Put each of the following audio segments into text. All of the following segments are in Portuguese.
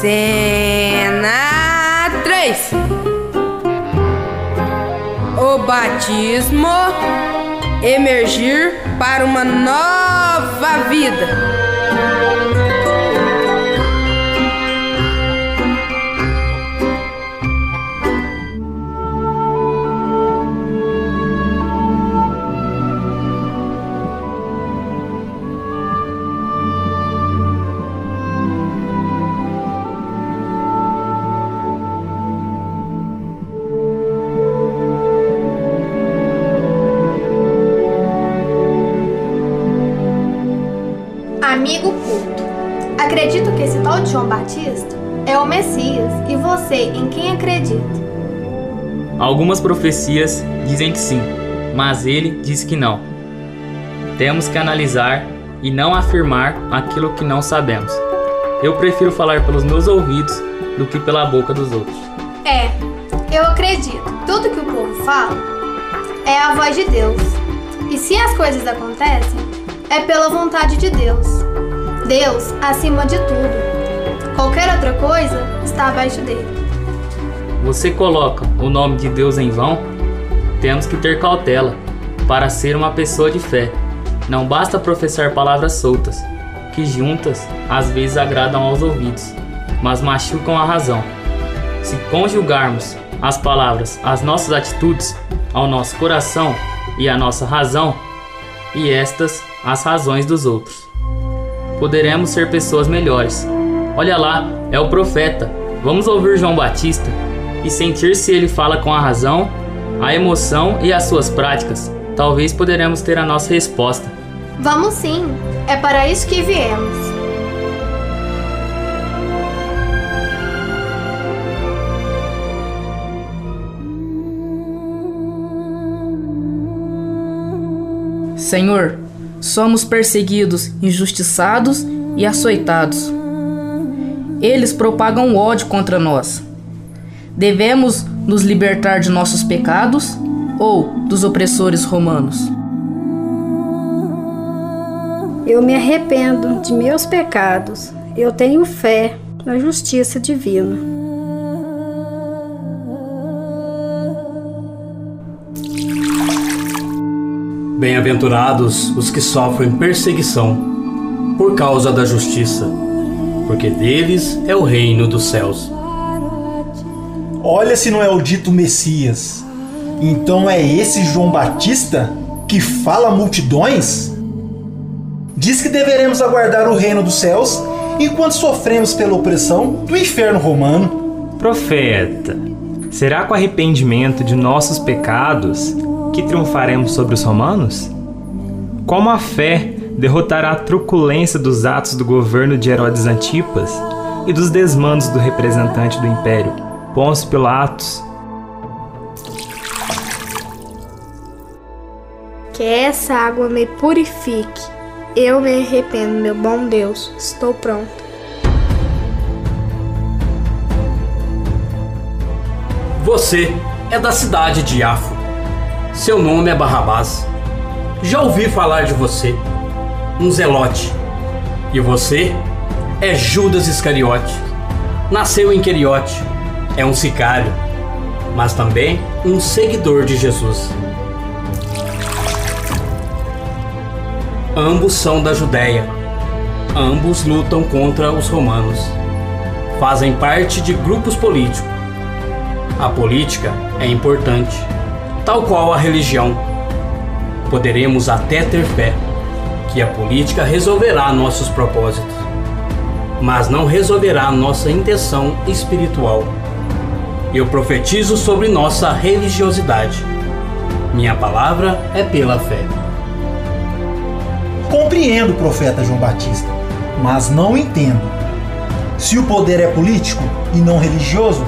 Cena 3 O batismo emergir para uma nova vida. Algumas profecias dizem que sim, mas ele diz que não. Temos que analisar e não afirmar aquilo que não sabemos. Eu prefiro falar pelos meus ouvidos do que pela boca dos outros. É, eu acredito. Tudo que o povo fala é a voz de Deus. E se as coisas acontecem, é pela vontade de Deus. Deus acima de tudo. Qualquer outra coisa está abaixo dele. Você coloca o nome de Deus em vão? Temos que ter cautela para ser uma pessoa de fé. Não basta professar palavras soltas, que juntas às vezes agradam aos ouvidos, mas machucam a razão. Se conjugarmos as palavras às nossas atitudes, ao nosso coração e à nossa razão, e estas as razões dos outros, poderemos ser pessoas melhores. Olha lá, é o profeta. Vamos ouvir João Batista e sentir se ele fala com a razão, a emoção e as suas práticas. Talvez poderemos ter a nossa resposta. Vamos sim, é para isso que viemos. Senhor, somos perseguidos, injustiçados e açoitados. Eles propagam ódio contra nós. Devemos nos libertar de nossos pecados ou dos opressores romanos? Eu me arrependo de meus pecados. Eu tenho fé na justiça divina. Bem-aventurados os que sofrem perseguição por causa da justiça, porque deles é o reino dos céus. Olha se não é o dito Messias. Então é esse João Batista que fala multidões? Diz que deveremos aguardar o reino dos céus enquanto sofremos pela opressão do inferno romano. Profeta, será com arrependimento de nossos pecados que triunfaremos sobre os romanos? Como a fé derrotará a truculência dos atos do governo de Herodes Antipas e dos desmandos do representante do império, Pôncio Pilatos? Que essa água me purifique. Eu me arrependo, meu bom Deus. Estou pronto. Você é da cidade de Iafo. Seu nome é Barrabás. Já ouvi falar de você, um zelote. E você é Judas Iscariote. Nasceu em Queriote, é um sicário, mas também um seguidor de Jesus. Ambos são da Judéia. Ambos lutam contra os romanos. Fazem parte de grupos políticos. A política é importante, tal qual a religião. Poderemos até ter fé que a política resolverá nossos propósitos, mas não resolverá nossa intenção espiritual. Eu profetizo sobre nossa religiosidade. Minha palavra é pela fé. Compreendo o profeta João Batista, mas não entendo. Se o poder é político e não religioso,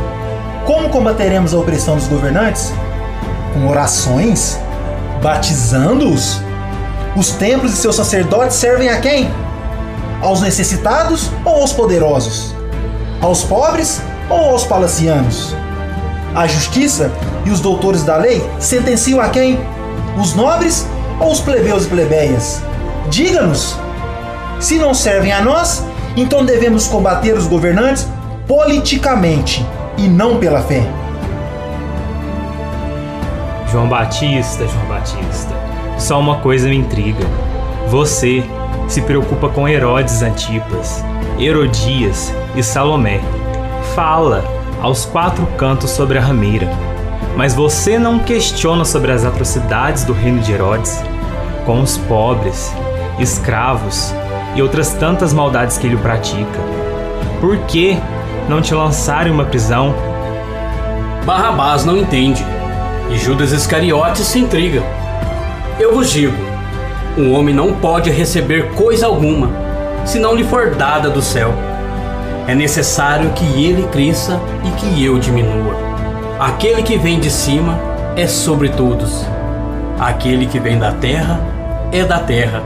como combateremos a opressão dos governantes? Com orações? Batizando-os? Os templos e seus sacerdotes servem a quem? Aos necessitados ou aos poderosos? Aos pobres ou aos palacianos? A justiça e os doutores da lei sentenciam a quem? Os nobres ou os plebeus e plebeias? Diga-nos! Se não servem a nós, então devemos combater os governantes politicamente e não pela fé. João Batista, João Batista, só uma coisa me intriga. Você se preocupa com Herodes Antipas, Herodias e Salomé. Fala aos quatro cantos sobre a rameira. Mas você não questiona sobre as atrocidades do reino de Herodes, com os pobres, escravos e outras tantas maldades que ele pratica. Por que não te lançarem uma prisão? Barrabás não entende, e Judas Iscariotes se intriga. Eu vos digo: um homem não pode receber coisa alguma, se não lhe for dada do céu. É necessário que ele cresça e que eu diminua. Aquele que vem de cima é sobre todos. Aquele que vem da terra é da terra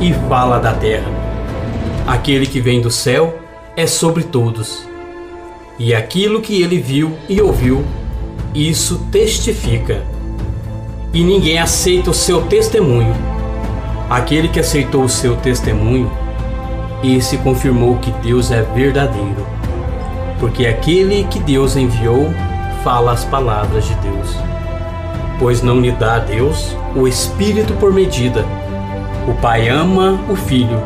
e fala da terra. Aquele que vem do céu é sobre todos. E aquilo que ele viu e ouviu, isso testifica. E ninguém aceita o seu testemunho. Aquele que aceitou o seu testemunho, esse confirmou que Deus é verdadeiro. Porque aquele que Deus enviou fala as palavras de Deus. Pois não lhe dá a Deus o Espírito por medida. O Pai ama o Filho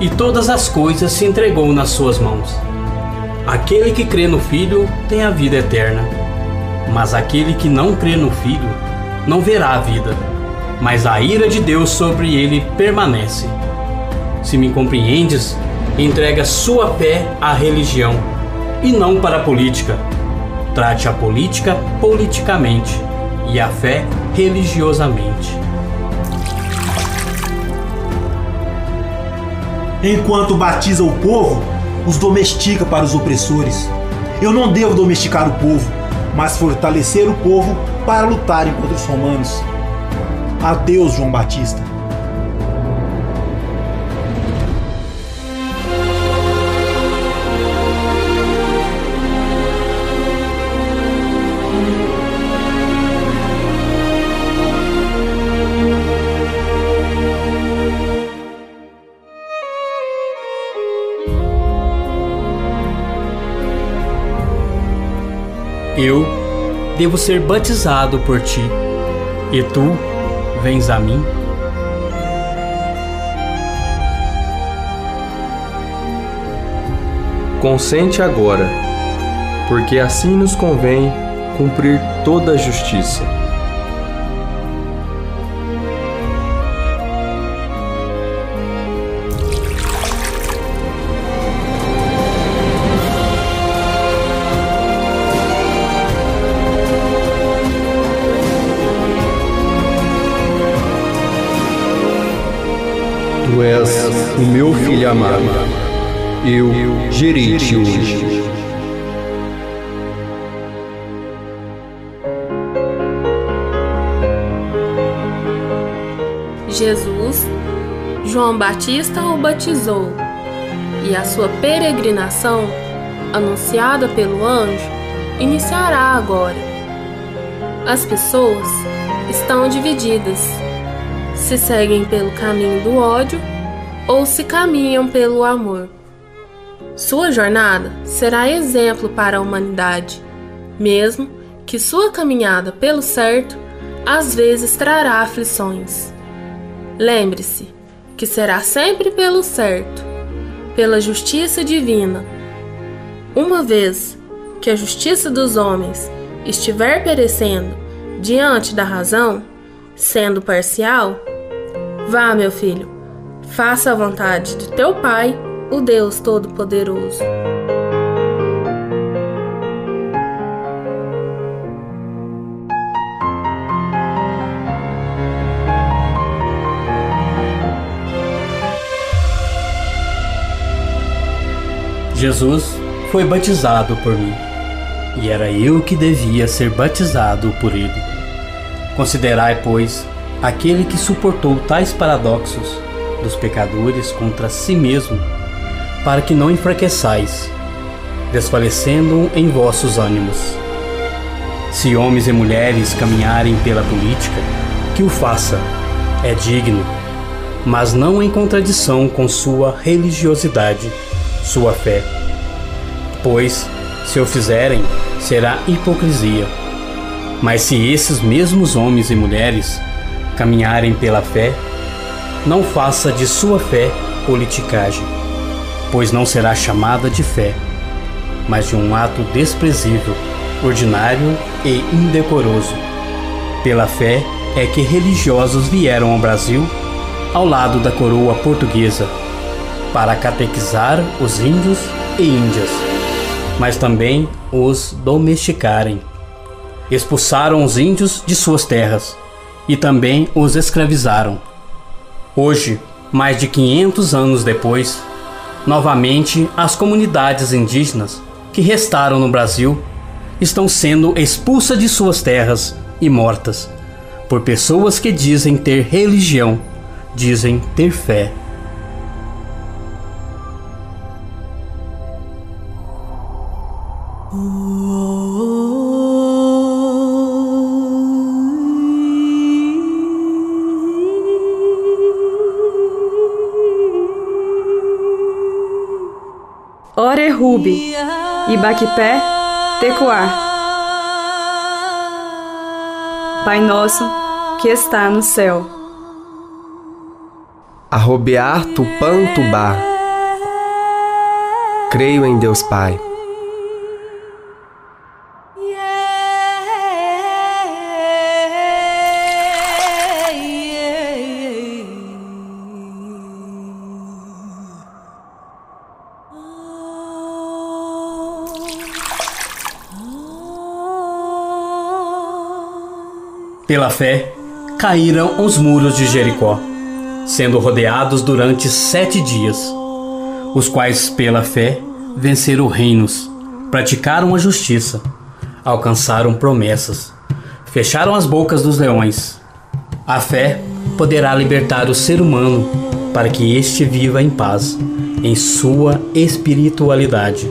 e todas as coisas se entregou nas suas mãos. Aquele que crê no Filho tem a vida eterna, mas aquele que não crê no Filho não verá a vida, mas a ira de Deus sobre ele permanece. Se me compreendes, entrega sua fé à religião e não para a política. Trate a política politicamente e a fé religiosamente. Enquanto batiza o povo, os domestica para os opressores. Eu não devo domesticar o povo, mas fortalecer o povo para lutarem contra os romanos. Adeus, João Batista. Devo ser batizado por ti, e tu vens a mim? Consente agora, porque assim nos convém cumprir toda a justiça. Tu és o meu filho amado. Eu gerei-te hoje. Jesus, João Batista o batizou, e a sua peregrinação, anunciada pelo anjo, iniciará agora. As pessoas estão divididas se seguem pelo caminho do ódio ou se caminham pelo amor. Sua jornada será exemplo para a humanidade, mesmo que sua caminhada pelo certo às vezes trará aflições. Lembre-se que será sempre pelo certo, pela justiça divina. Uma vez que a justiça dos homens estiver perecendo diante da razão, sendo parcial, vá, meu filho, faça a vontade de teu Pai, o Deus Todo-Poderoso. Jesus foi batizado por mim, e era eu que devia ser batizado por ele. Considerai, pois, aquele que suportou tais paradoxos dos pecadores contra si mesmo, para que não enfraqueçais, desfalecendo em vossos ânimos. Se homens e mulheres caminharem pela política, que o faça, é digno, mas não em contradição com sua religiosidade, sua fé. Pois, se o fizerem, será hipocrisia. Mas se esses mesmos homens e mulheres caminharem pela fé, não faça de sua fé politicagem, pois não será chamada de fé, mas de um ato desprezível, ordinário e indecoroso. Pela fé é que religiosos vieram ao Brasil ao lado da coroa portuguesa para catequizar os índios e índias, mas também os domesticarem. Expulsaram os índios de suas terras e também os escravizaram. Hoje, mais de 500 anos depois, novamente as comunidades indígenas que restaram no Brasil estão sendo expulsas de suas terras e mortas por pessoas que dizem ter religião, dizem ter fé. Rubi, Ibaquipé, Tecoar. Pai nosso, que está no céu. Arrobear Tupã Tubá. Creio em Deus Pai. Pela fé, caíram os muros de Jericó, sendo rodeados durante sete dias, os quais, pela fé, venceram reinos, praticaram a justiça, alcançaram promessas, fecharam as bocas dos leões. A fé poderá libertar o ser humano para que este viva em paz, em sua espiritualidade.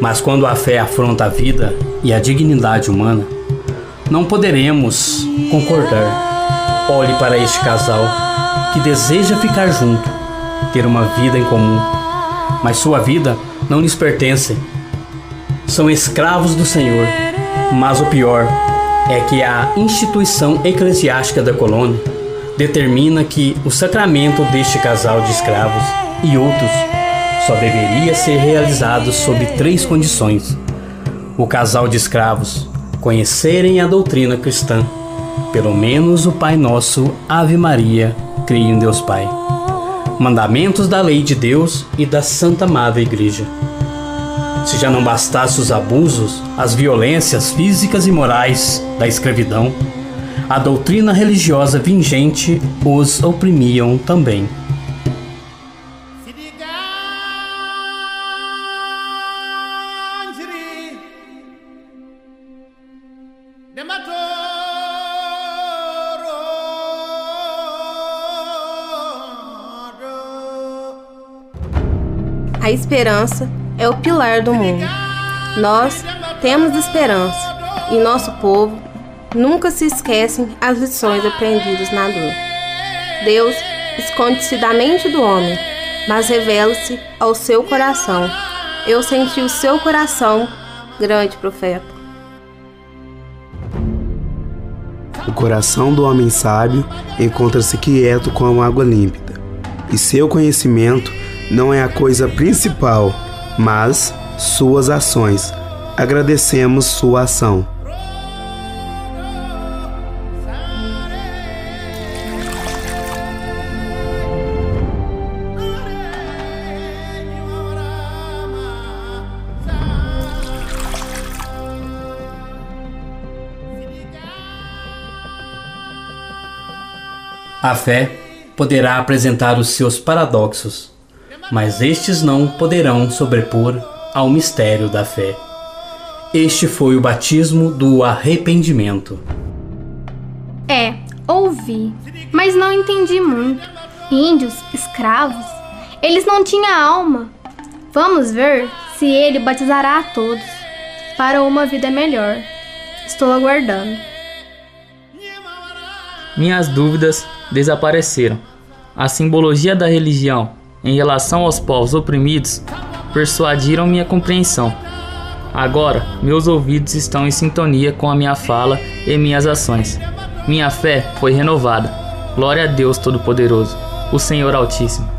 Mas quando a fé afronta a vida e a dignidade humana, não poderemos concordar. Olhe para este casal que deseja ficar junto, ter uma vida em comum, mas sua vida não lhes pertence. São escravos do Senhor, mas o pior é que a instituição eclesiástica da colônia determina que o sacramento deste casal de escravos e outros só deveria ser realizado sob três condições: o casal de escravos conhecerem a doutrina cristã, pelo menos o Pai Nosso, Ave Maria, creio em Deus Pai, mandamentos da lei de Deus e da Santa Madre Igreja. Se já não bastasse os abusos, as violências físicas e morais da escravidão, a doutrina religiosa vingente os oprimiam também. A esperança é o pilar do mundo. Nós temos esperança e nosso povo nunca se esquecem as lições aprendidas na dor. Deus esconde-se da mente do homem, mas revela-se ao seu coração. Eu senti o seu coração, grande profeta. O coração do homem sábio encontra-se quieto como água límpida, e seu conhecimento não é a coisa principal, mas suas ações. Agradecemos sua ação. A fé poderá apresentar os seus paradoxos, mas estes não poderão sobrepor ao mistério da fé. Este foi o batismo do arrependimento. É, ouvi, mas não entendi muito. Índios, escravos, eles não tinham alma. Vamos ver se ele batizará a todos para uma vida melhor. Estou aguardando. Minhas dúvidas desapareceram. A simbologia da religião em relação aos povos oprimidos persuadiram minha compreensão. Agora, meus ouvidos estão em sintonia com a minha fala e minhas ações. Minha fé foi renovada. Glória a Deus Todo-Poderoso, o Senhor Altíssimo.